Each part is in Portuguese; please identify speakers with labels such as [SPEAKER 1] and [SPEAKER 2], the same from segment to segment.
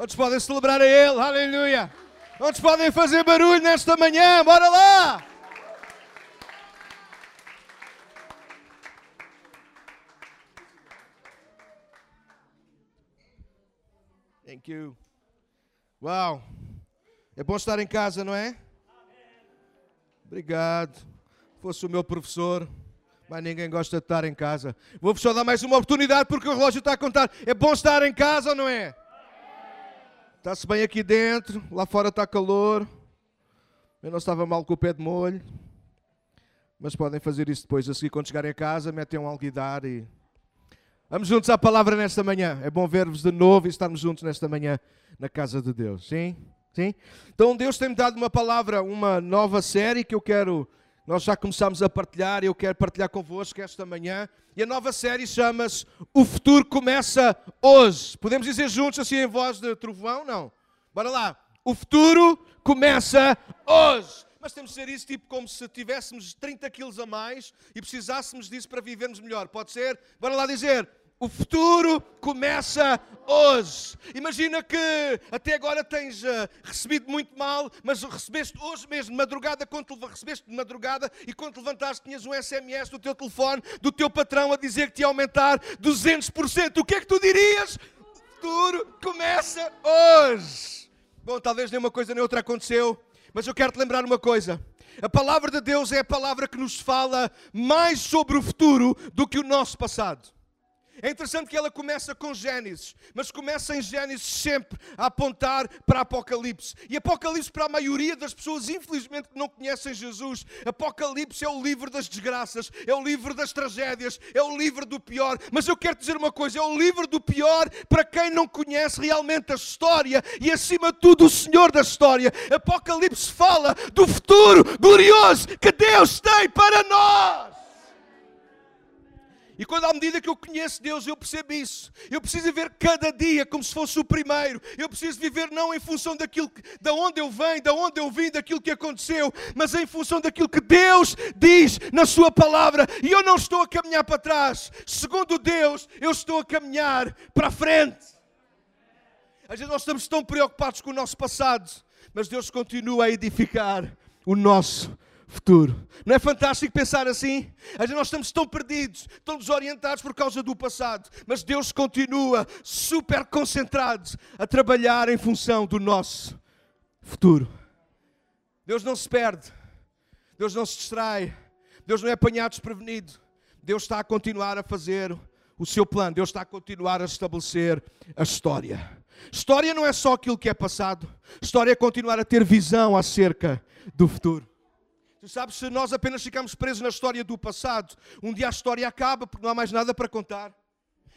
[SPEAKER 1] Quantos podem celebrar a Ele? Aleluia! Quantos podem fazer barulho nesta manhã? Bora lá! Thank you. Uau! É bom estar em casa, não é? Obrigado. Fosse o meu professor, mas ninguém gosta de estar em casa. Vou-vos só dar mais uma oportunidade porque o relógio está a contar. É bom estar em casa não é? Está-se bem aqui dentro, lá fora está calor. Eu não estava mal com o pé de molho. Mas podem fazer isso depois, a seguir, quando chegarem a casa, metem um alguidar e Vamos juntos à palavra nesta manhã. É bom ver-vos de novo e estarmos juntos nesta manhã na casa de Deus. Sim? Sim? Então Deus tem-me dado uma palavra, uma nova série que eu quero, nós já começámos a partilhar, eu quero partilhar convosco esta manhã. E a nova série chama-se O Futuro Começa Hoje. Podemos dizer juntos assim em voz de trovão? Não. Bora lá. O futuro começa hoje. Mas temos de ser isso tipo como se tivéssemos 30 quilos a mais e precisássemos disso para vivermos melhor. Pode ser? Bora lá dizer. O futuro começa hoje. Imagina que até agora tens uh, recebido muito mal, mas recebeste hoje mesmo, de madrugada, quando te, recebeste de madrugada e quando te levantaste tinhas um SMS do teu telefone, do teu patrão a dizer que te ia aumentar 200%. O que é que tu dirias? O futuro começa hoje. Bom, talvez nenhuma coisa nem outra aconteceu, mas eu quero te lembrar uma coisa. A palavra de Deus é a palavra que nos fala mais sobre o futuro do que o nosso passado. É interessante que ela começa com Gênesis, mas começa em Gênesis sempre a apontar para Apocalipse. E Apocalipse, para a maioria das pessoas, infelizmente, que não conhecem Jesus, Apocalipse é o livro das desgraças, é o livro das tragédias, é o livro do pior. Mas eu quero dizer uma coisa: é o livro do pior para quem não conhece realmente a história e, acima de tudo, o Senhor da história. Apocalipse fala do futuro glorioso que Deus tem para nós. E quando à medida que eu conheço Deus, eu percebo isso. Eu preciso viver cada dia como se fosse o primeiro. Eu preciso viver não em função daquilo que, da onde eu venho, da onde eu vim, daquilo que aconteceu, mas em função daquilo que Deus diz na sua palavra. E eu não estou a caminhar para trás. Segundo Deus, eu estou a caminhar para a frente. Às vezes nós estamos tão preocupados com o nosso passado, mas Deus continua a edificar o nosso futuro. Não é fantástico pensar assim? Nós estamos tão perdidos, tão desorientados por causa do passado, mas Deus continua super concentrado a trabalhar em função do nosso futuro. Deus não se perde, Deus não se distrai, Deus não é apanhado desprevenido. Deus está a continuar a fazer o seu plano, Deus está a continuar a estabelecer a história. História não é só aquilo que é passado, história é continuar a ter visão acerca do futuro. Tu sabes, se nós apenas ficamos presos na história do passado, um dia a história acaba porque não há mais nada para contar.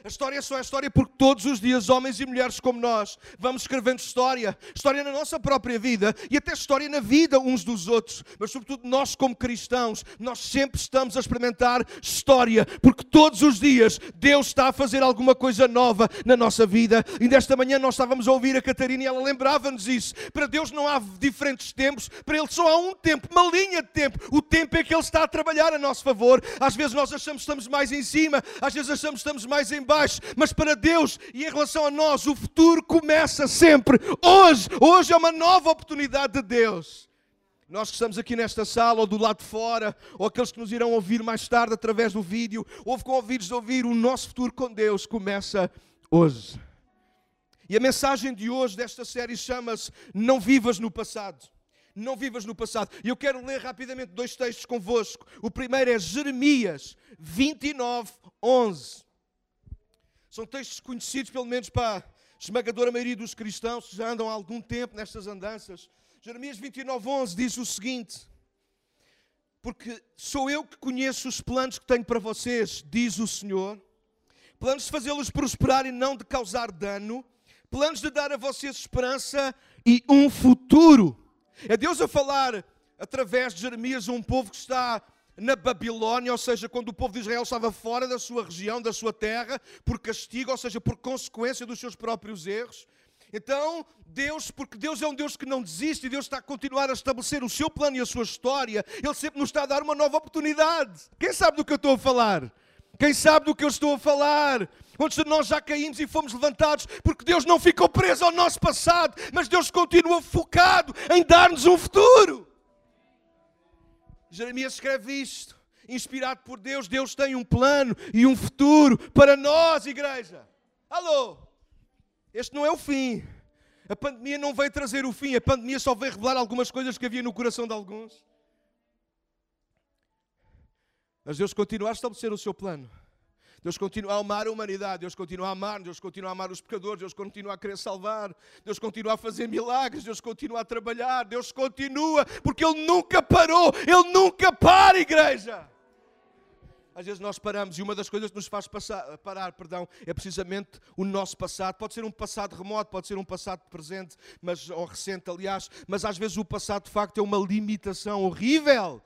[SPEAKER 1] A história só é história porque todos os dias, homens e mulheres como nós, vamos escrevendo história. História na nossa própria vida e até história na vida uns dos outros. Mas, sobretudo, nós, como cristãos, nós sempre estamos a experimentar história, porque todos os dias Deus está a fazer alguma coisa nova na nossa vida. E nesta manhã nós estávamos a ouvir a Catarina e ela lembrava-nos isso. Para Deus não há diferentes tempos, para Ele só há um tempo, uma linha de tempo. O tempo é que Ele está a trabalhar a nosso favor. Às vezes nós achamos que estamos mais em cima, às vezes achamos que estamos mais em baixo baixo, mas para Deus e em relação a nós, o futuro começa sempre hoje. Hoje é uma nova oportunidade de Deus. Nós que estamos aqui nesta sala, ou do lado de fora, ou aqueles que nos irão ouvir mais tarde através do vídeo, ou com ouvidos de ouvir, o nosso futuro com Deus começa hoje. E a mensagem de hoje desta série chama-se Não Vivas no Passado. Não vivas no passado. E eu quero ler rapidamente dois textos convosco. O primeiro é Jeremias 29, 11. São textos conhecidos, pelo menos para a esmagadora maioria dos cristãos que já andam há algum tempo nestas andanças. Jeremias 29, 11 diz o seguinte: Porque sou eu que conheço os planos que tenho para vocês, diz o Senhor, planos de fazê-los prosperar e não de causar dano, planos de dar a vocês esperança e um futuro. É Deus a falar através de Jeremias a um povo que está na Babilónia, ou seja, quando o povo de Israel estava fora da sua região, da sua terra, por castigo, ou seja, por consequência dos seus próprios erros. Então, Deus, porque Deus é um Deus que não desiste Deus está a continuar a estabelecer o seu plano e a sua história, Ele sempre nos está a dar uma nova oportunidade. Quem sabe do que eu estou a falar? Quem sabe do que eu estou a falar? Quantos de nós já caímos e fomos levantados porque Deus não ficou preso ao nosso passado, mas Deus continua focado em dar-nos um futuro. Jeremias escreve isto, inspirado por Deus. Deus tem um plano e um futuro para nós, igreja. Alô? Este não é o fim. A pandemia não veio trazer o fim, a pandemia só veio revelar algumas coisas que havia no coração de alguns. Mas Deus continua a estabelecer o seu plano. Deus continua a amar a humanidade, Deus continua a amar, Deus continua a amar os pecadores, Deus continua a querer salvar, Deus continua a fazer milagres, Deus continua a trabalhar, Deus continua, porque Ele nunca parou, Ele nunca para, igreja. Às vezes nós paramos e uma das coisas que nos faz passar, parar perdão, é precisamente o nosso passado. Pode ser um passado remoto, pode ser um passado presente, mas, ou recente, aliás, mas às vezes o passado de facto é uma limitação horrível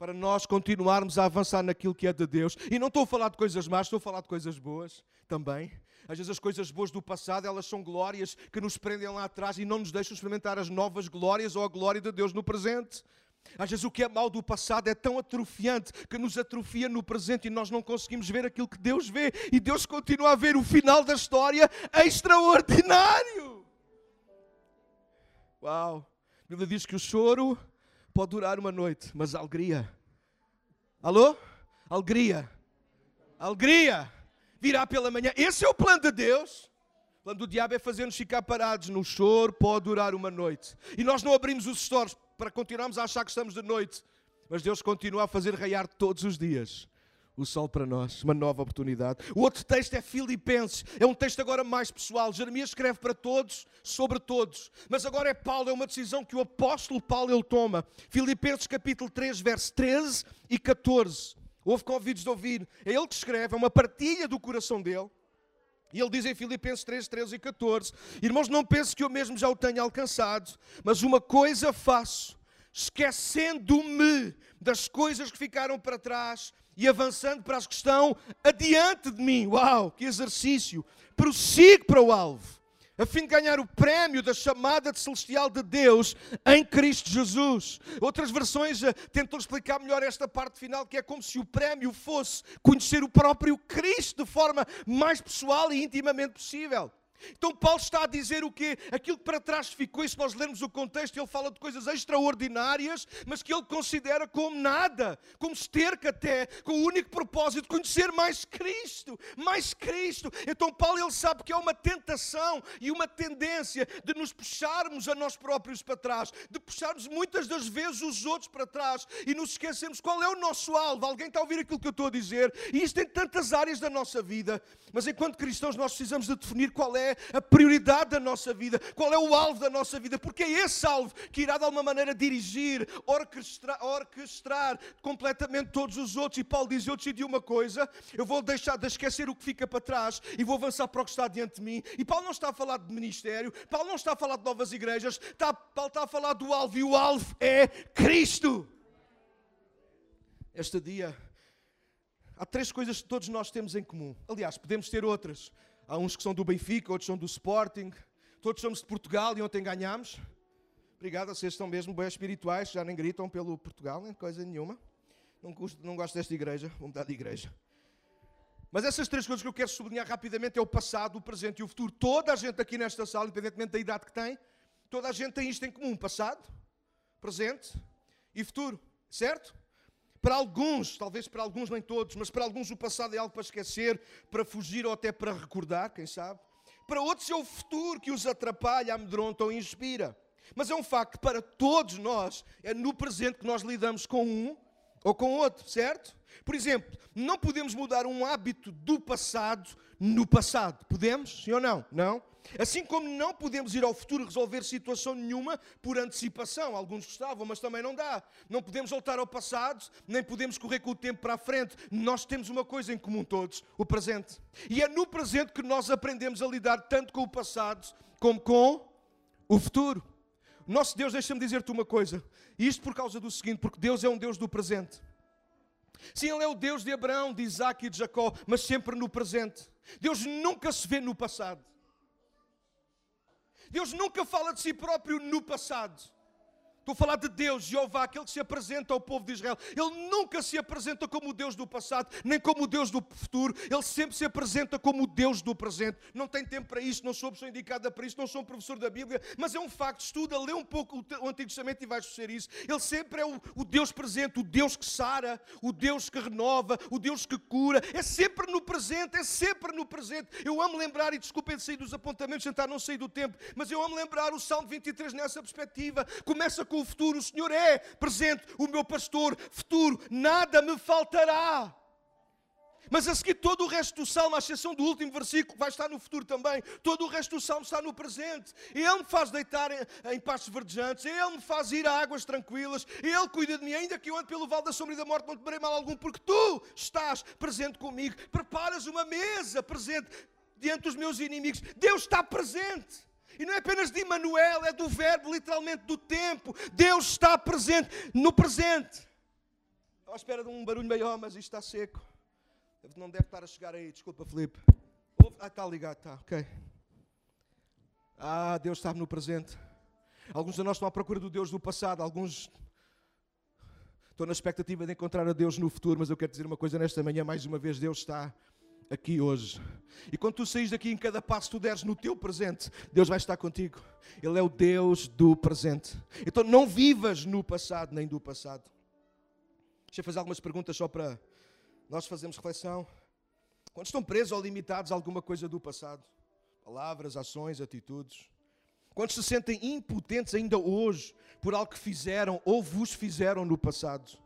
[SPEAKER 1] para nós continuarmos a avançar naquilo que é de Deus. E não estou a falar de coisas más, estou a falar de coisas boas também. Às vezes as coisas boas do passado, elas são glórias que nos prendem lá atrás e não nos deixam experimentar as novas glórias ou a glória de Deus no presente. Às vezes o que é mal do passado é tão atrofiante que nos atrofia no presente e nós não conseguimos ver aquilo que Deus vê. E Deus continua a ver o final da história extraordinário. Uau! A Bíblia diz que o choro pode durar uma noite, mas alegria. Alô? Alegria. Alegria. Virá pela manhã. Esse é o plano de Deus. O plano do diabo é fazer-nos ficar parados no choro, pode durar uma noite. E nós não abrimos os stores para continuarmos a achar que estamos de noite. Mas Deus continua a fazer raiar todos os dias o sol para nós, uma nova oportunidade. O outro texto é Filipenses, é um texto agora mais pessoal. Jeremias escreve para todos, sobre todos. Mas agora é Paulo, é uma decisão que o apóstolo Paulo ele toma. Filipenses capítulo 3, verso 13 e 14. Houve convidos de ouvir. É ele que escreve, é uma partilha do coração dele. E ele diz em Filipenses 3, 13 e 14: Irmãos, não penso que eu mesmo já o tenha alcançado, mas uma coisa faço, esquecendo-me das coisas que ficaram para trás e avançando para as que estão adiante de mim. Uau, que exercício! Prossigo para o alvo, a fim de ganhar o prémio da chamada de celestial de Deus em Cristo Jesus. Outras versões eh, tentam explicar melhor esta parte final, que é como se o prémio fosse conhecer o próprio Cristo de forma mais pessoal e intimamente possível. Então Paulo está a dizer o quê? Aquilo que para trás ficou, e se nós lermos o contexto, ele fala de coisas extraordinárias, mas que ele considera como nada, como esterca até, com o único propósito de conhecer mais Cristo, mais Cristo. Então Paulo ele sabe que é uma tentação e uma tendência de nos puxarmos a nós próprios para trás, de puxarmos muitas das vezes os outros para trás e nos esquecermos qual é o nosso alvo. Alguém está a ouvir aquilo que eu estou a dizer? E isto em tantas áreas da nossa vida, mas enquanto cristãos nós precisamos de definir qual é a prioridade da nossa vida, qual é o alvo da nossa vida, porque é esse alvo que irá de alguma maneira dirigir, orquestrar, orquestrar completamente todos os outros. E Paulo diz: Eu decidi uma coisa, eu vou deixar de esquecer o que fica para trás e vou avançar para o que está diante de mim. E Paulo não está a falar de ministério, Paulo não está a falar de novas igrejas, está, Paulo está a falar do alvo, e o alvo é Cristo. Este dia, há três coisas que todos nós temos em comum. Aliás, podemos ter outras. Há uns que são do Benfica, outros são do Sporting. Todos somos de Portugal e ontem ganhámos. Obrigado, vocês estão mesmo bem espirituais, já nem gritam pelo Portugal, nem coisa nenhuma. Não, gosto, não gosto desta igreja, vou mudar de igreja. Mas essas três coisas que eu quero sublinhar rapidamente é o passado, o presente e o futuro. Toda a gente aqui nesta sala, independentemente da idade que tem, toda a gente tem isto em comum: passado, presente e futuro, certo? Para alguns, talvez para alguns nem todos, mas para alguns o passado é algo para esquecer, para fugir ou até para recordar, quem sabe. Para outros é o futuro que os atrapalha, amedronta ou inspira. Mas é um facto, para todos nós, é no presente que nós lidamos com um ou com outro, certo? Por exemplo, não podemos mudar um hábito do passado no passado. Podemos? Sim ou não? Não. Assim como não podemos ir ao futuro resolver situação nenhuma por antecipação. Alguns gostavam, mas também não dá. Não podemos voltar ao passado, nem podemos correr com o tempo para a frente. Nós temos uma coisa em comum todos: o presente. E é no presente que nós aprendemos a lidar tanto com o passado como com o futuro. Nosso Deus, deixa-me dizer-te uma coisa. Isto por causa do seguinte: porque Deus é um Deus do presente. Sim, Ele é o Deus de Abraão, de Isaac e de Jacó, mas sempre no presente. Deus nunca se vê no passado. Deus nunca fala de si próprio no passado. Estou a falar de Deus, Jeová, aquele que se apresenta ao povo de Israel. Ele nunca se apresenta como o Deus do passado, nem como o Deus do futuro. Ele sempre se apresenta como o Deus do presente. Não tem tempo para isso, não sou pessoa indicada para isso, não sou um professor da Bíblia, mas é um facto. Estuda, lê um pouco o Antigo Testamento e vais ser isso. Ele sempre é o, o Deus presente, o Deus que sara, o Deus que renova, o Deus que cura. É sempre no presente, é sempre no presente. Eu amo lembrar, e desculpem de sair dos apontamentos, tentar não sair do tempo, mas eu amo lembrar o Salmo 23 nessa perspectiva. Começa com o futuro. O Senhor é presente, o meu pastor, futuro, nada me faltará. Mas a seguir, todo o resto do salmo, à exceção do último versículo, vai estar no futuro também. Todo o resto do salmo está no presente. Ele me faz deitar em, em pastos verdejantes, Ele me faz ir a águas tranquilas, Ele cuida de mim, ainda que eu ande pelo vale da sombra e da morte, não te mal algum, porque tu estás presente comigo. Preparas uma mesa presente diante dos meus inimigos. Deus está presente. E não é apenas de Emmanuel, é do verbo, literalmente do tempo. Deus está presente no presente. Estou à espera de um barulho maior, mas isto está seco. Não deve estar a chegar aí, desculpa, Felipe. Ah, está ligado, está, ok. Ah, Deus está no presente. Alguns de nós estão à procura do Deus do passado, alguns estão na expectativa de encontrar a Deus no futuro, mas eu quero dizer uma coisa nesta manhã, mais uma vez, Deus está aqui hoje. E quando tu saís daqui, em cada passo tu deres no teu presente, Deus vai estar contigo. Ele é o Deus do presente. Então não vivas no passado nem do passado. Deixa eu fazer algumas perguntas só para nós fazermos reflexão. Quando estão presos ou limitados a alguma coisa do passado, palavras, ações, atitudes. Quando se sentem impotentes ainda hoje por algo que fizeram ou vos fizeram no passado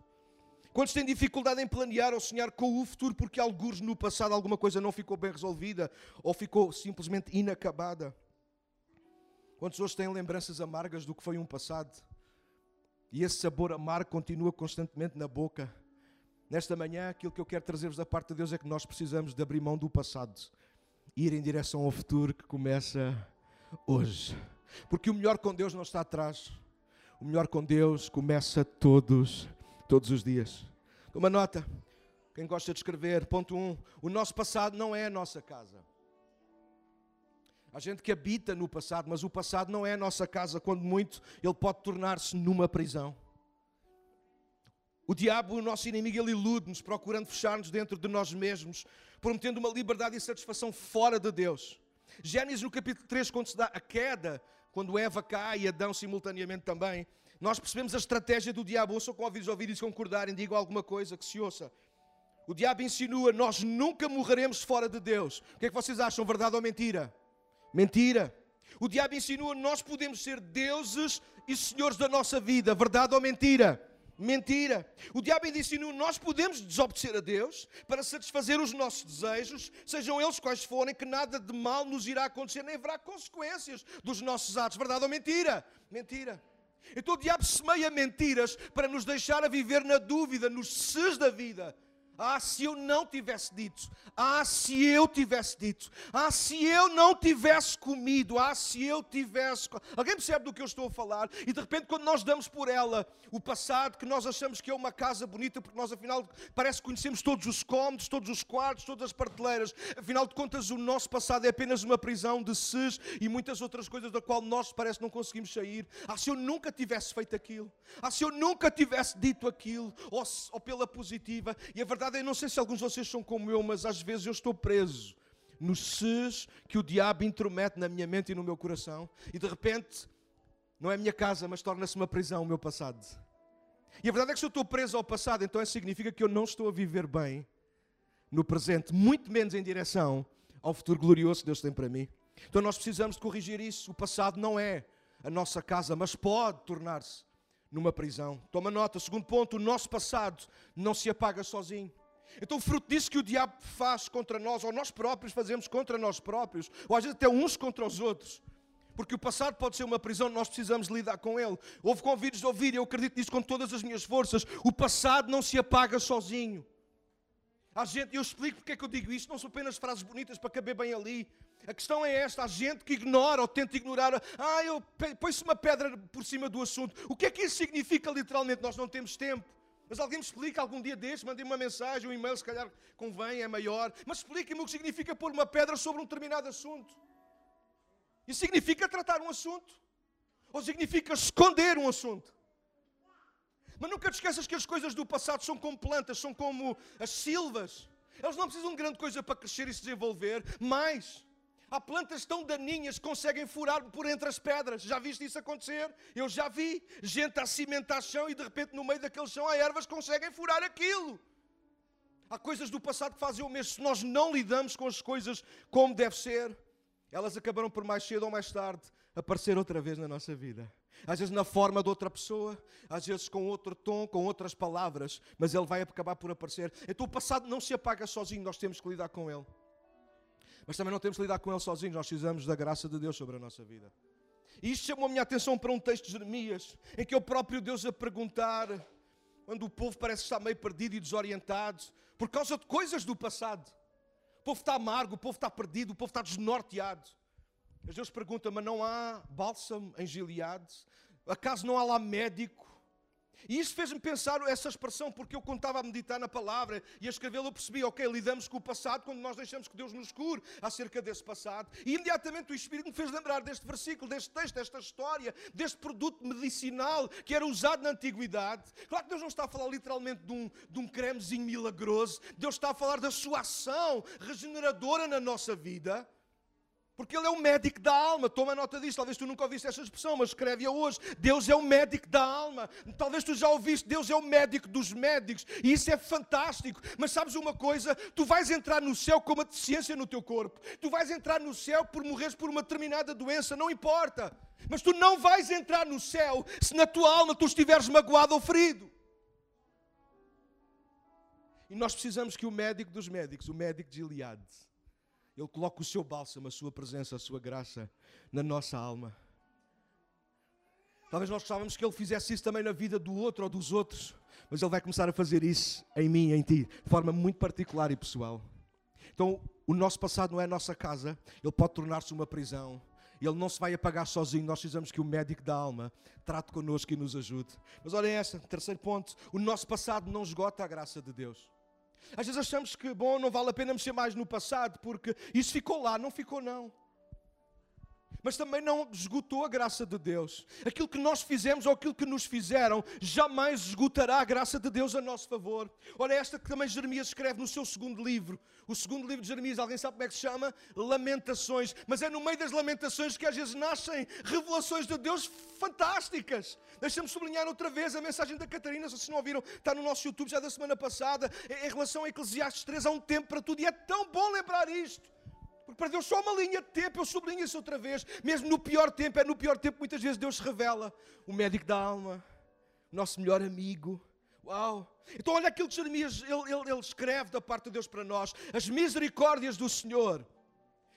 [SPEAKER 1] Quantos têm dificuldade em planear ou sonhar com o futuro porque alguns no passado alguma coisa não ficou bem resolvida ou ficou simplesmente inacabada? Quantos hoje têm lembranças amargas do que foi um passado? E esse sabor amargo continua constantemente na boca. Nesta manhã, aquilo que eu quero trazer-vos da parte de Deus é que nós precisamos de abrir mão do passado e ir em direção ao futuro que começa hoje. Porque o melhor com Deus não está atrás. O melhor com Deus começa todos todos os dias. Uma nota, quem gosta de escrever, ponto 1, um, o nosso passado não é a nossa casa. Há gente que habita no passado, mas o passado não é a nossa casa, quando muito ele pode tornar-se numa prisão. O diabo, o nosso inimigo, ele ilude-nos, procurando fechar-nos dentro de nós mesmos, prometendo uma liberdade e satisfação fora de Deus. Gênesis no capítulo 3, quando se dá a queda, quando Eva cai e Adão simultaneamente também, nós percebemos a estratégia do diabo. Ouçam com ouvidos ouvidos e concordarem, digam alguma coisa que se ouça. O diabo insinua: nós nunca morreremos fora de Deus. O que é que vocês acham, verdade ou mentira? Mentira. O diabo insinua: nós podemos ser deuses e senhores da nossa vida, verdade ou mentira? Mentira. O diabo ainda insinua: nós podemos desobedecer a Deus para satisfazer os nossos desejos, sejam eles quais forem, que nada de mal nos irá acontecer, nem haverá consequências dos nossos atos, verdade ou mentira? Mentira. Então o diabo semeia mentiras para nos deixar a viver na dúvida, nos ses da vida. Ah, se eu não tivesse dito. Ah, se eu tivesse dito. Ah, se eu não tivesse comido. Ah, se eu tivesse. Alguém percebe do que eu estou a falar? E de repente, quando nós damos por ela o passado, que nós achamos que é uma casa bonita, porque nós afinal parece que conhecemos todos os cômodos, todos os quartos, todas as prateleiras. Afinal de contas, o nosso passado é apenas uma prisão de ses e muitas outras coisas da qual nós parece não conseguimos sair. Ah, se eu nunca tivesse feito aquilo. Ah, se eu nunca tivesse dito aquilo. Ou, ou pela positiva. E a verdade verdade, não sei se alguns de vocês são como eu, mas às vezes eu estou preso nos ses que o diabo intromete na minha mente e no meu coração, e de repente não é minha casa, mas torna-se uma prisão o meu passado. E a verdade é que se eu estou preso ao passado, então isso significa que eu não estou a viver bem no presente, muito menos em direção ao futuro glorioso que Deus tem para mim. Então nós precisamos de corrigir isso. O passado não é a nossa casa, mas pode tornar-se numa prisão. Toma nota, segundo ponto, o nosso passado não se apaga sozinho. Então, fruto disso que o diabo faz contra nós, ou nós próprios fazemos contra nós próprios, ou às vezes até uns contra os outros, porque o passado pode ser uma prisão, nós precisamos lidar com ele. Houve convites de ouvir, eu acredito nisso com todas as minhas forças. O passado não se apaga sozinho. Há gente, eu explico porque é que eu digo isto, não são apenas frases bonitas para caber bem ali. A questão é esta: há gente que ignora ou tenta ignorar. Ah, eu põe-se uma pedra por cima do assunto. O que é que isso significa literalmente? Nós não temos tempo. Mas alguém me explica algum dia deste, mandei uma mensagem, um e-mail, se calhar convém, é maior. Mas explique-me o que significa pôr uma pedra sobre um determinado assunto. Isso significa tratar um assunto? Ou significa esconder um assunto? Mas nunca te esqueças que as coisas do passado são como plantas, são como as silvas. Elas não precisam de grande coisa para crescer e se desenvolver, mas há plantas tão daninhas que conseguem furar por entre as pedras. Já viste isso acontecer? Eu já vi gente a cimentar chão e de repente no meio daquele chão há ervas que conseguem furar aquilo. Há coisas do passado que fazem o mesmo. Se nós não lidamos com as coisas como deve ser, elas acabarão por mais cedo ou mais tarde aparecer outra vez na nossa vida. Às vezes na forma de outra pessoa, às vezes com outro tom, com outras palavras, mas ele vai acabar por aparecer. Então o passado não se apaga sozinho, nós temos que lidar com ele. Mas também não temos que lidar com ele sozinhos, nós precisamos da graça de Deus sobre a nossa vida. E isto chamou a minha atenção para um texto de Jeremias, em que é o próprio Deus a perguntar, quando o povo parece estar meio perdido e desorientado, por causa de coisas do passado. O povo está amargo, o povo está perdido, o povo está desnorteado. Mas Deus pergunta: mas não há bálsamo em Gileade? Acaso não há lá médico? E isso fez-me pensar essa expressão, porque eu estava a meditar na palavra e a escrevê-la, eu percebi, ok, lidamos com o passado quando nós deixamos que Deus nos cure acerca desse passado. E imediatamente o Espírito me fez lembrar deste versículo, deste texto, desta história, deste produto medicinal que era usado na antiguidade. Claro que Deus não está a falar literalmente de um, de um cremezinho milagroso, Deus está a falar da sua ação regeneradora na nossa vida. Porque Ele é o médico da alma. Toma nota disso. Talvez tu nunca ouviste essa expressão, mas escreve-a hoje. Deus é o médico da alma. Talvez tu já ouviste. Deus é o médico dos médicos. E isso é fantástico. Mas sabes uma coisa? Tu vais entrar no céu com uma deficiência no teu corpo. Tu vais entrar no céu por morreres por uma determinada doença. Não importa. Mas tu não vais entrar no céu se na tua alma tu estiveres magoado ou ferido. E nós precisamos que o médico dos médicos, o médico de Gilead, ele coloca o seu bálsamo, a sua presença, a sua graça na nossa alma. Talvez nós gostávamos que Ele fizesse isso também na vida do outro ou dos outros, mas Ele vai começar a fazer isso em mim, em ti, de forma muito particular e pessoal. Então, o nosso passado não é a nossa casa, ele pode tornar-se uma prisão. Ele não se vai apagar sozinho, nós precisamos que o médico da alma trate connosco e nos ajude. Mas olhem esta, terceiro ponto: o nosso passado não esgota a graça de Deus. Às vezes achamos que, bom, não vale a pena mexer mais no passado, porque isso ficou lá, não ficou não mas também não esgotou a graça de Deus. Aquilo que nós fizemos ou aquilo que nos fizeram jamais esgotará a graça de Deus a nosso favor. Olha, esta que também Jeremias escreve no seu segundo livro. O segundo livro de Jeremias, alguém sabe como é que se chama? Lamentações. Mas é no meio das lamentações que às vezes nascem revelações de Deus fantásticas. Deixa-me sublinhar outra vez a mensagem da Catarina, se não ouviram, está no nosso YouTube já da semana passada, em relação a Eclesiastes 3, há um tempo para tudo, e é tão bom lembrar isto. Porque para Deus só uma linha de tempo, eu sublinho isso outra vez. Mesmo no pior tempo, é no pior tempo muitas vezes Deus se revela. O médico da alma, o nosso melhor amigo. Uau! Então olha aquilo que Jeremias ele, ele, ele escreve da parte de Deus para nós. As misericórdias do Senhor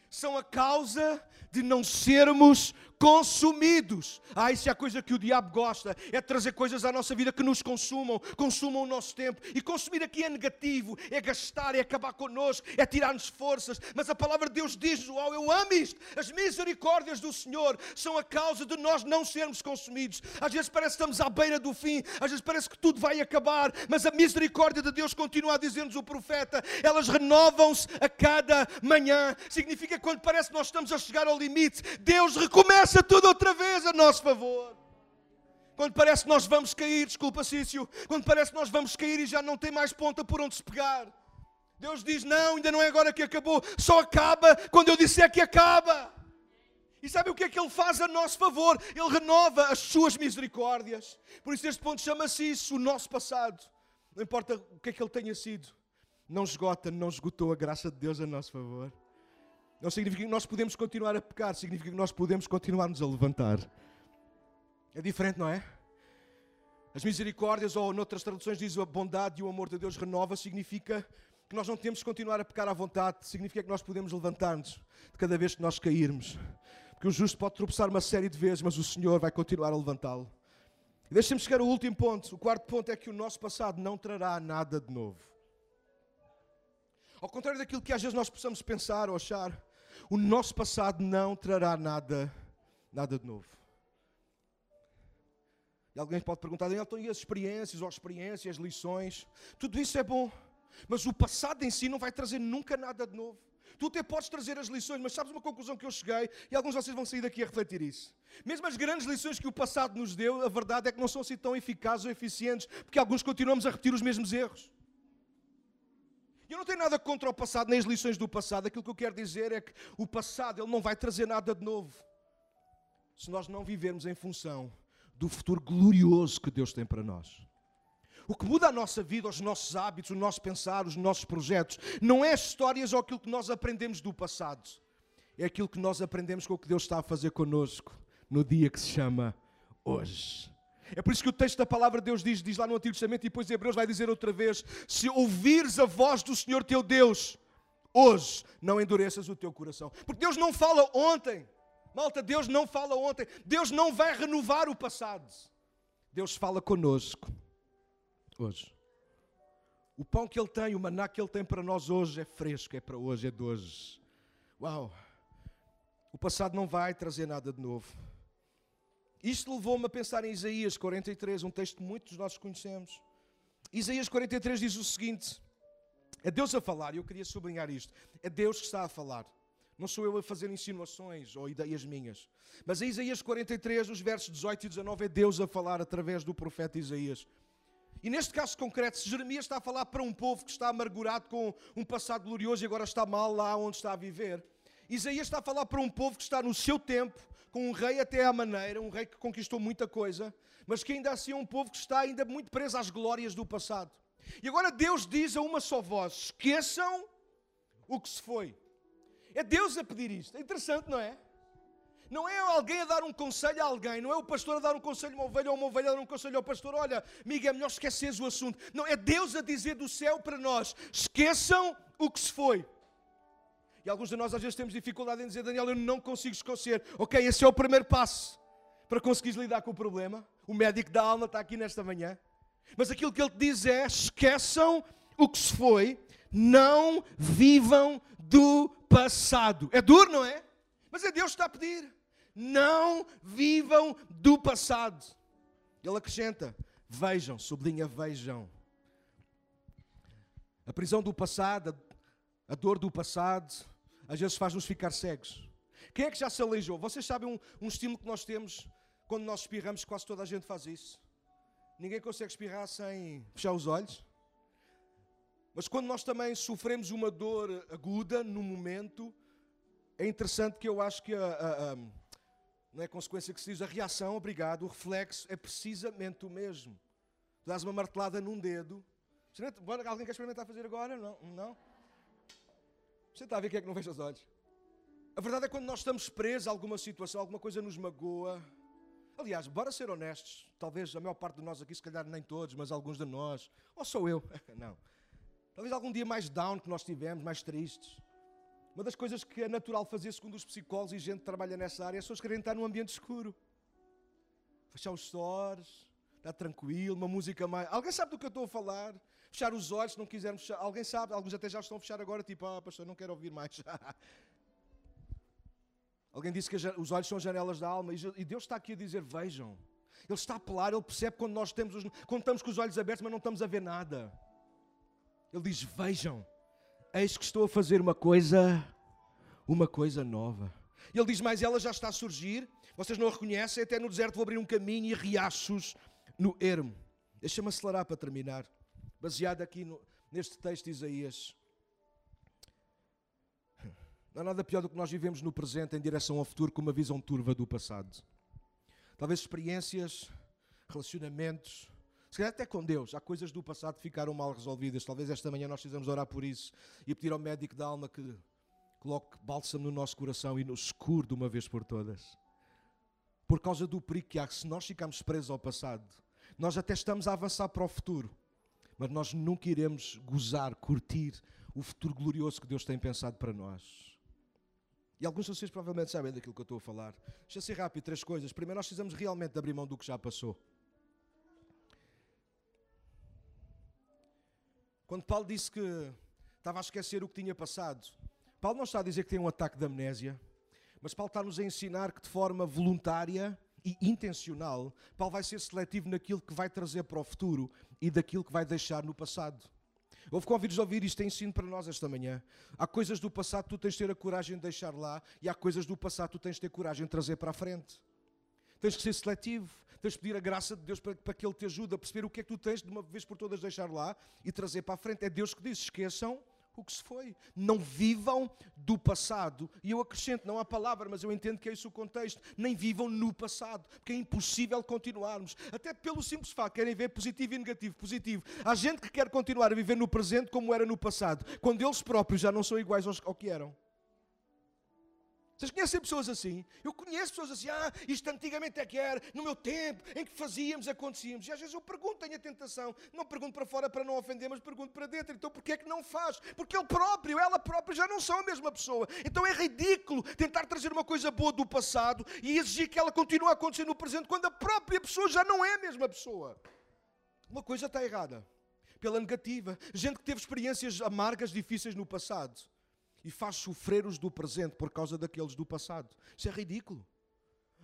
[SPEAKER 1] são a causa de não sermos consumidos. Ah, isso é a coisa que o diabo gosta, é trazer coisas à nossa vida que nos consumam, consumam o nosso tempo. E consumir aqui é negativo, é gastar, é acabar connosco, é tirar-nos forças. Mas a palavra de Deus diz, João, eu amo isto. As misericórdias do Senhor são a causa de nós não sermos consumidos. Às vezes parece que estamos à beira do fim, às vezes parece que tudo vai acabar, mas a misericórdia de Deus continua a dizer-nos o profeta, elas renovam-se a cada manhã. Significa que quando parece que nós estamos a chegar ao limite, Deus recomeça faça tudo outra vez a nosso favor. Quando parece que nós vamos cair, desculpa, Cício, quando parece que nós vamos cair e já não tem mais ponta por onde se pegar. Deus diz: Não, ainda não é agora que acabou, só acaba quando eu disser que acaba. E sabe o que é que Ele faz a nosso favor? Ele renova as suas misericórdias. Por isso, este ponto chama-se isso, o nosso passado. Não importa o que é que Ele tenha sido, não esgota, não esgotou a graça de Deus a nosso favor. Não significa que nós podemos continuar a pecar, significa que nós podemos continuar-nos a levantar. É diferente, não é? As misericórdias, ou noutras traduções diz a bondade e o amor de Deus renova, significa que nós não temos que continuar a pecar à vontade, significa que nós podemos levantar-nos de cada vez que nós cairmos. Porque o justo pode tropeçar uma série de vezes, mas o Senhor vai continuar a levantá-lo. E deixem-me chegar ao último ponto. O quarto ponto é que o nosso passado não trará nada de novo. Ao contrário daquilo que às vezes nós possamos pensar ou achar, o nosso passado não trará nada, nada de novo. E alguém pode perguntar, então e as experiências, ou as experiências, as lições? Tudo isso é bom, mas o passado em si não vai trazer nunca nada de novo. Tu até podes trazer as lições, mas sabes uma conclusão que eu cheguei, e alguns de vocês vão sair daqui a refletir isso. Mesmo as grandes lições que o passado nos deu, a verdade é que não são assim tão eficazes ou eficientes, porque alguns continuamos a repetir os mesmos erros. Eu não tenho nada contra o passado, nem as lições do passado. Aquilo que eu quero dizer é que o passado ele não vai trazer nada de novo. Se nós não vivermos em função do futuro glorioso que Deus tem para nós. O que muda a nossa vida, os nossos hábitos, o nosso pensar, os nossos projetos, não é as histórias ou aquilo que nós aprendemos do passado. É aquilo que nós aprendemos com o que Deus está a fazer conosco no dia que se chama hoje. É por isso que o texto da palavra de Deus diz, diz lá no Antigo Testamento e depois Hebreus vai dizer outra vez: se ouvires a voz do Senhor teu Deus, hoje não endureças o teu coração. Porque Deus não fala ontem. Malta, Deus não fala ontem. Deus não vai renovar o passado. Deus fala conosco hoje. O pão que Ele tem, o maná que Ele tem para nós hoje é fresco, é para hoje, é de hoje. Uau! O passado não vai trazer nada de novo. Isto levou-me a pensar em Isaías 43, um texto que muitos nós conhecemos. Isaías 43 diz o seguinte: é Deus a falar, e eu queria sublinhar isto. É Deus que está a falar. Não sou eu a fazer insinuações ou ideias minhas. Mas em Isaías 43, os versos 18 e 19, é Deus a falar através do profeta Isaías. E neste caso concreto, se Jeremias está a falar para um povo que está amargurado com um passado glorioso e agora está mal lá onde está a viver, Isaías está a falar para um povo que está no seu tempo, com um rei até à maneira, um rei que conquistou muita coisa, mas que ainda assim é um povo que está ainda muito preso às glórias do passado. E agora Deus diz a uma só voz: esqueçam o que se foi. É Deus a pedir isto. É interessante, não é? Não é alguém a dar um conselho a alguém, não é o pastor a dar um conselho a uma ovelha ou uma ovelha a dar um conselho ao pastor. Olha, amiga, é melhor esqueceres o assunto. Não, é Deus a dizer do céu para nós: esqueçam o que se foi. E alguns de nós às vezes temos dificuldade em dizer, Daniel, eu não consigo esquecer. Ok, esse é o primeiro passo para conseguires lidar com o problema. O médico da alma está aqui nesta manhã. Mas aquilo que ele te diz é: esqueçam o que se foi, não vivam do passado. É duro, não é? Mas é Deus que está a pedir. Não vivam do passado. Ele acrescenta: vejam, sublinha, vejam. A prisão do passado, a dor do passado, às vezes faz-nos ficar cegos. Quem é que já se aleijou? Vocês sabem um, um estímulo que nós temos quando nós espirramos, quase toda a gente faz isso. Ninguém consegue espirrar sem fechar os olhos. Mas quando nós também sofremos uma dor aguda no momento, é interessante que eu acho que a, a, a, não é a consequência que se diz, a reação, obrigado, o reflexo é precisamente o mesmo. Tu dás uma martelada num dedo. Alguém quer experimentar fazer agora? Não? Não? Você está a ver quem é que não fecha os olhos? A verdade é que quando nós estamos presos a alguma situação, alguma coisa nos magoa. Aliás, bora ser honestos. Talvez a maior parte de nós aqui, se calhar nem todos, mas alguns de nós. Ou sou eu? Não. Talvez algum dia mais down que nós tivemos, mais tristes. Uma das coisas que é natural fazer, segundo os psicólogos e gente que trabalha nessa área, é as pessoas querem estar num ambiente escuro. Fechar os stores, estar tranquilo, uma música mais. Alguém sabe do que eu estou a falar? Fechar os olhos, se não quisermos fechar. Alguém sabe? Alguns até já estão a fechar agora, tipo, ah, pastor, não quero ouvir mais. Alguém disse que os olhos são janelas da alma e Deus está aqui a dizer: vejam. Ele está a apelar, ele percebe quando nós temos os, quando estamos com os olhos abertos, mas não estamos a ver nada. Ele diz: Vejam, eis que estou a fazer uma coisa, uma coisa nova. Ele diz: Mas ela já está a surgir, vocês não a reconhecem, até no deserto vou abrir um caminho e riachos no ermo. Deixa-me acelerar para terminar, baseado aqui no, neste texto de Isaías. Não há nada pior do que nós vivemos no presente em direção ao futuro com uma visão turva do passado. Talvez experiências, relacionamentos, se calhar até com Deus, há coisas do passado que ficaram mal resolvidas. Talvez esta manhã nós precisamos orar por isso e pedir ao médico da alma que coloque bálsamo no nosso coração e nos cure de uma vez por todas. Por causa do perigo que há, se nós ficarmos presos ao passado, nós até estamos a avançar para o futuro, mas nós nunca iremos gozar, curtir o futuro glorioso que Deus tem pensado para nós. E alguns de vocês provavelmente sabem daquilo que eu estou a falar. Deixa ser rápido, três coisas. Primeiro, nós precisamos realmente abrir mão do que já passou. Quando Paulo disse que estava a esquecer o que tinha passado, Paulo não está a dizer que tem um ataque de amnésia, mas Paulo está-nos a ensinar que de forma voluntária e intencional, Paulo vai ser seletivo naquilo que vai trazer para o futuro e daquilo que vai deixar no passado. Houve convidos a ouvir isto, tem ensino para nós esta manhã. Há coisas do passado que tu tens de ter a coragem de deixar lá e há coisas do passado que tu tens de ter coragem de trazer para a frente. Tens que ser seletivo, tens de pedir a graça de Deus para, para que Ele te ajude a perceber o que é que tu tens de uma vez por todas deixar lá e trazer para a frente. É Deus que diz: esqueçam o que se foi. Não vivam do passado. E eu acrescento, não há palavra, mas eu entendo que é isso o contexto. Nem vivam no passado, porque é impossível continuarmos. Até pelo simples facto, querem ver positivo e negativo. Positivo. Há gente que quer continuar a viver no presente como era no passado, quando eles próprios já não são iguais ao que eram. Vocês conhecem pessoas assim? Eu conheço pessoas assim, ah, isto antigamente é que era, no meu tempo, em que fazíamos, acontecíamos. E às vezes eu pergunto, tenho a tentação, não pergunto para fora para não ofender, mas pergunto para dentro. Então porquê é que não faz? Porque ele próprio, ela própria já não são a mesma pessoa. Então é ridículo tentar trazer uma coisa boa do passado e exigir que ela continue a acontecer no presente quando a própria pessoa já não é a mesma pessoa. Uma coisa está errada. Pela negativa. Gente que teve experiências amargas, difíceis no passado e faz sofrer os do presente por causa daqueles do passado. Isso é ridículo.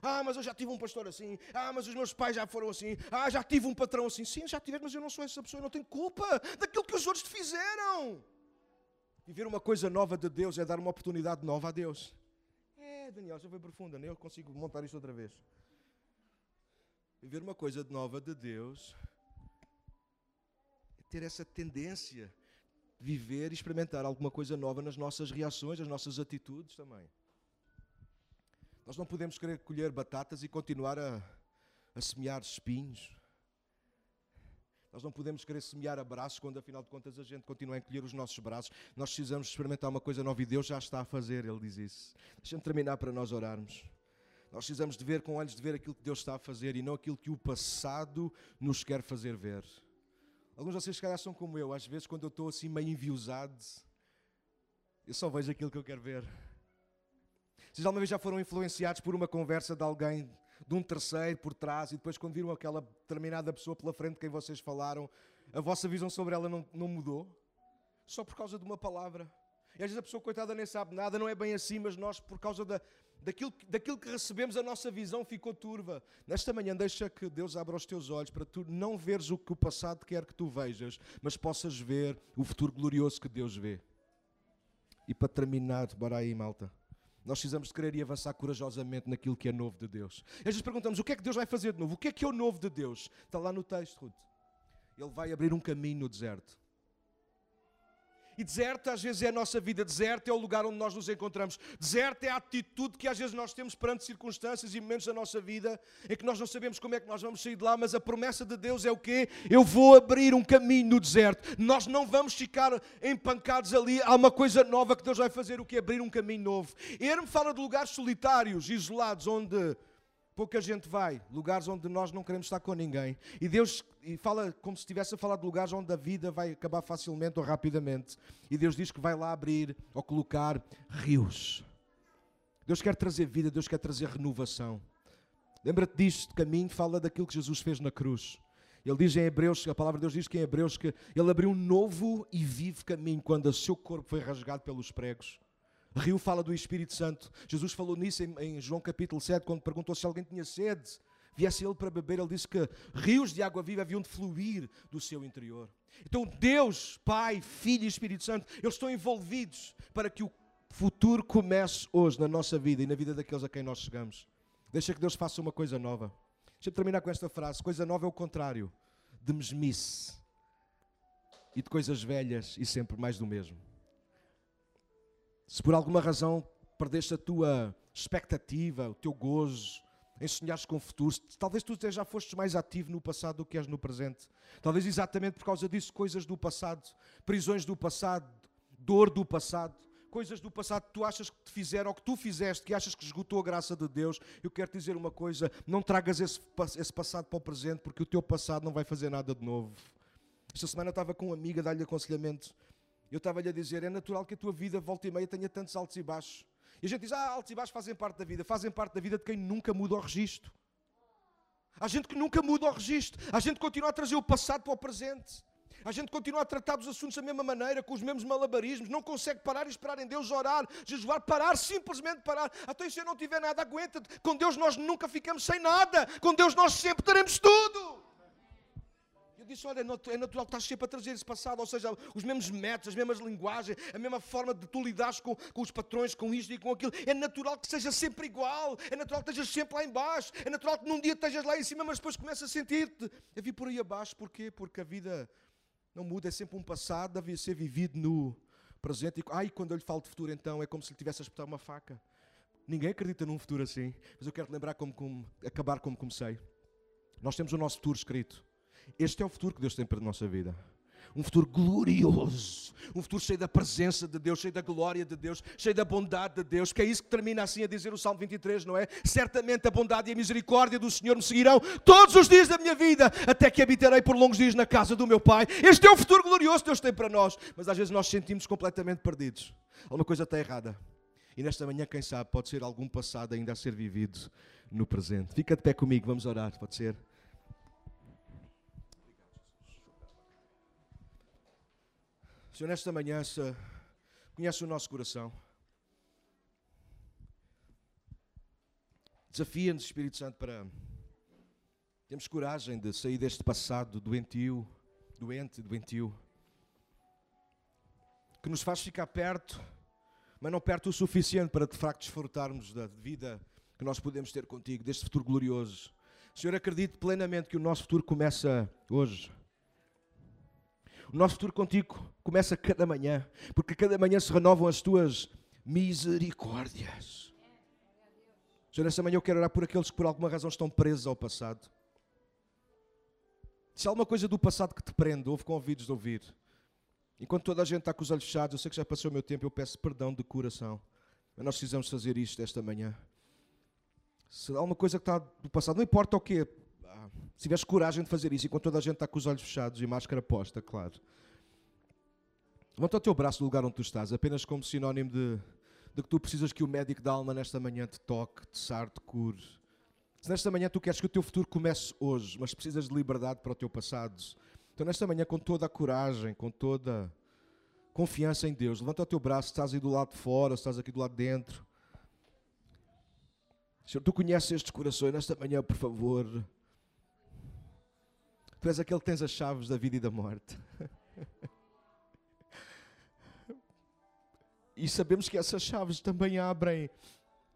[SPEAKER 1] Ah, mas eu já tive um pastor assim. Ah, mas os meus pais já foram assim. Ah, já tive um patrão assim. Sim, já tiveste, mas eu não sou essa pessoa. Eu não tenho culpa daquilo que os outros te fizeram. Viver uma coisa nova de Deus é dar uma oportunidade nova a Deus. É, Daniel, já foi profunda, nem eu consigo montar isto outra vez. Viver uma coisa nova de Deus é ter essa tendência viver e experimentar alguma coisa nova nas nossas reações, nas nossas atitudes também. Nós não podemos querer colher batatas e continuar a, a semear espinhos. Nós não podemos querer semear abraços quando, afinal de contas, a gente continua a encolher os nossos braços. Nós precisamos experimentar uma coisa nova e Deus já está a fazer, Ele diz isso. Deixa-me terminar para nós orarmos. Nós precisamos de ver com olhos de ver aquilo que Deus está a fazer e não aquilo que o passado nos quer fazer ver. Alguns de vocês, se calhar, são como eu. Às vezes, quando eu estou assim meio enviosado, eu só vejo aquilo que eu quero ver. Vocês alguma vez já foram influenciados por uma conversa de alguém, de um terceiro por trás, e depois, quando viram aquela determinada pessoa pela frente de quem vocês falaram, a vossa visão sobre ela não, não mudou? Só por causa de uma palavra. E às vezes a pessoa, coitada, nem sabe nada, não é bem assim, mas nós, por causa da, daquilo, daquilo que recebemos, a nossa visão ficou turva. Nesta manhã, deixa que Deus abra os teus olhos para tu não veres o que o passado quer que tu vejas, mas possas ver o futuro glorioso que Deus vê. E para terminar, bora aí, malta. Nós precisamos de querer e avançar corajosamente naquilo que é novo de Deus. E às vezes perguntamos o que é que Deus vai fazer de novo? O que é que é o novo de Deus? Está lá no texto, Ruth. Ele vai abrir um caminho no deserto. E deserto às vezes é a nossa vida, deserto é o lugar onde nós nos encontramos, deserto é a atitude que às vezes nós temos perante circunstâncias e momentos da nossa vida em que nós não sabemos como é que nós vamos sair de lá, mas a promessa de Deus é o quê? Eu vou abrir um caminho no deserto, nós não vamos ficar empancados ali, há uma coisa nova que Deus vai fazer, o que? Abrir um caminho novo. Ele me fala de lugares solitários, isolados, onde pouca gente vai, lugares onde nós não queremos estar com ninguém. E Deus e fala como se estivesse a falar de lugares onde a vida vai acabar facilmente ou rapidamente. E Deus diz que vai lá abrir ou colocar rios. Deus quer trazer vida, Deus quer trazer renovação. Lembra-te disto, caminho, fala daquilo que Jesus fez na cruz. Ele diz em Hebreus, a palavra de Deus diz que em Hebreus que ele abriu um novo e vivo caminho quando o seu corpo foi rasgado pelos pregos. Rio fala do Espírito Santo. Jesus falou nisso em, em, João capítulo 7, quando perguntou se alguém tinha sede. Viesse ele para beber, ele disse que rios de água viva haviam de fluir do seu interior. Então Deus, Pai, Filho e Espírito Santo, eles estão envolvidos para que o futuro comece hoje na nossa vida e na vida daqueles a quem nós chegamos. Deixa que Deus faça uma coisa nova. Deixa eu terminar com esta frase. Coisa nova é o contrário de mesmice e de coisas velhas e sempre mais do mesmo. Se por alguma razão perdeste a tua expectativa, o teu gozo, em sonhares com o futuro, talvez tu já fostes mais ativo no passado do que és no presente. Talvez exatamente por causa disso, coisas do passado, prisões do passado, dor do passado, coisas do passado que tu achas que te fizeram ou que tu fizeste, que achas que esgotou a graça de Deus. Eu quero te dizer uma coisa: não tragas esse, esse passado para o presente, porque o teu passado não vai fazer nada de novo. Esta semana eu estava com uma amiga, dar-lhe aconselhamento eu estava-lhe a dizer: é natural que a tua vida, volta e meia, tenha tantos altos e baixos. E a gente diz: ah, altos e baixos fazem parte da vida. Fazem parte da vida de quem nunca muda o registro. Há gente que nunca muda o registro. Há gente continua a trazer o passado para o presente. A gente continua a tratar dos assuntos da mesma maneira, com os mesmos malabarismos, não consegue parar e esperar em Deus, orar, jejuar, parar, simplesmente parar. Até se eu não tiver nada, aguenta. Com Deus nós nunca ficamos sem nada. Com Deus nós sempre teremos tudo. Eu disse: Olha, é natural que estás sempre a trazer esse passado, ou seja, os mesmos métodos, as mesmas linguagens, a mesma forma de tu lidares com, com os patrões, com isto e com aquilo. É natural que seja sempre igual, é natural que estejas sempre lá embaixo, é natural que num dia estejas lá em cima, mas depois começas a sentir-te a vir por aí abaixo. Porquê? Porque a vida não muda, é sempre um passado, deve ser vivido no presente. E, ai, quando eu lhe falo de futuro, então é como se lhe tivesse a espetar uma faca. Ninguém acredita num futuro assim, mas eu quero te lembrar como, como acabar como comecei. Nós temos o nosso futuro escrito. Este é o futuro que Deus tem para a nossa vida. Um futuro glorioso, um futuro cheio da presença de Deus, cheio da glória de Deus, cheio da bondade de Deus, que é isso que termina assim a dizer o Salmo 23, não é? Certamente a bondade e a misericórdia do Senhor me seguirão todos os dias da minha vida, até que habitarei por longos dias na casa do meu Pai. Este é o futuro glorioso que Deus tem para nós, mas às vezes nós sentimos completamente perdidos. Alguma coisa está errada. E nesta manhã, quem sabe, pode ser algum passado ainda a ser vivido no presente. Fica de pé comigo, vamos orar, pode ser? Senhor, nesta manhã, conhece o nosso coração. Desafia-nos, Espírito Santo, para termos coragem de sair deste passado doentio, doente, doentio, que nos faz ficar perto, mas não perto o suficiente para de facto desfrutarmos da vida que nós podemos ter contigo, deste futuro glorioso. Senhor, acredito plenamente que o nosso futuro começa hoje. O nosso futuro contigo começa cada manhã, porque cada manhã se renovam as tuas misericórdias. Senhor, nessa manhã eu quero orar por aqueles que por alguma razão estão presos ao passado. Se há alguma coisa do passado que te prende, ouve com ouvidos de ouvir. Enquanto toda a gente está com os olhos fechados, eu sei que já passou o meu tempo, eu peço perdão de coração. Mas nós precisamos fazer isto esta manhã. Se há alguma coisa que está do passado, não importa o quê, se tiveres coragem de fazer isso, enquanto toda a gente está com os olhos fechados e máscara posta, claro. Levanta o teu braço do lugar onde tu estás, apenas como sinónimo de, de que tu precisas que o médico da alma nesta manhã te toque, te sare, te cure. Se nesta manhã tu queres que o teu futuro comece hoje, mas precisas de liberdade para o teu passado, então nesta manhã, com toda a coragem, com toda a confiança em Deus, levanta o teu braço, estás aí do lado de fora, estás aqui do lado de dentro. Senhor, tu conheces estes corações, nesta manhã, por favor, Tu és aquele que tens as chaves da vida e da morte. E sabemos que essas chaves também abrem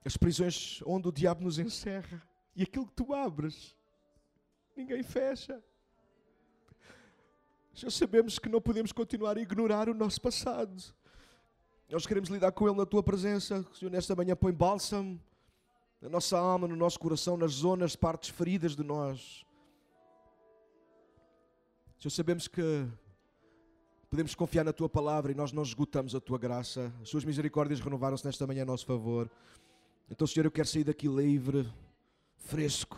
[SPEAKER 1] as prisões onde o diabo nos encerra. E aquilo que tu abres, ninguém fecha. Já sabemos que não podemos continuar a ignorar o nosso passado. Nós queremos lidar com ele na tua presença. Senhor, nesta manhã põe bálsamo na nossa alma, no nosso coração, nas zonas, partes feridas de nós. Senhor, sabemos que podemos confiar na tua palavra e nós não esgotamos a tua graça. As suas misericórdias renovaram-se nesta manhã a nosso favor. Então, Senhor, eu quero sair daqui livre, fresco,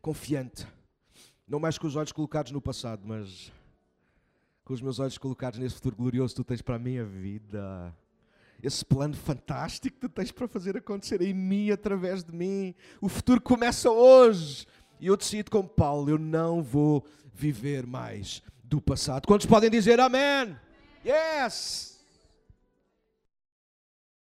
[SPEAKER 1] confiante. Não mais com os olhos colocados no passado, mas com os meus olhos colocados nesse futuro glorioso que tu tens para a minha vida. Esse plano fantástico que tu tens para fazer acontecer em mim, através de mim. O futuro começa hoje. E eu decido como Paulo, eu não vou viver mais do passado. Quantos podem dizer amém? Yes!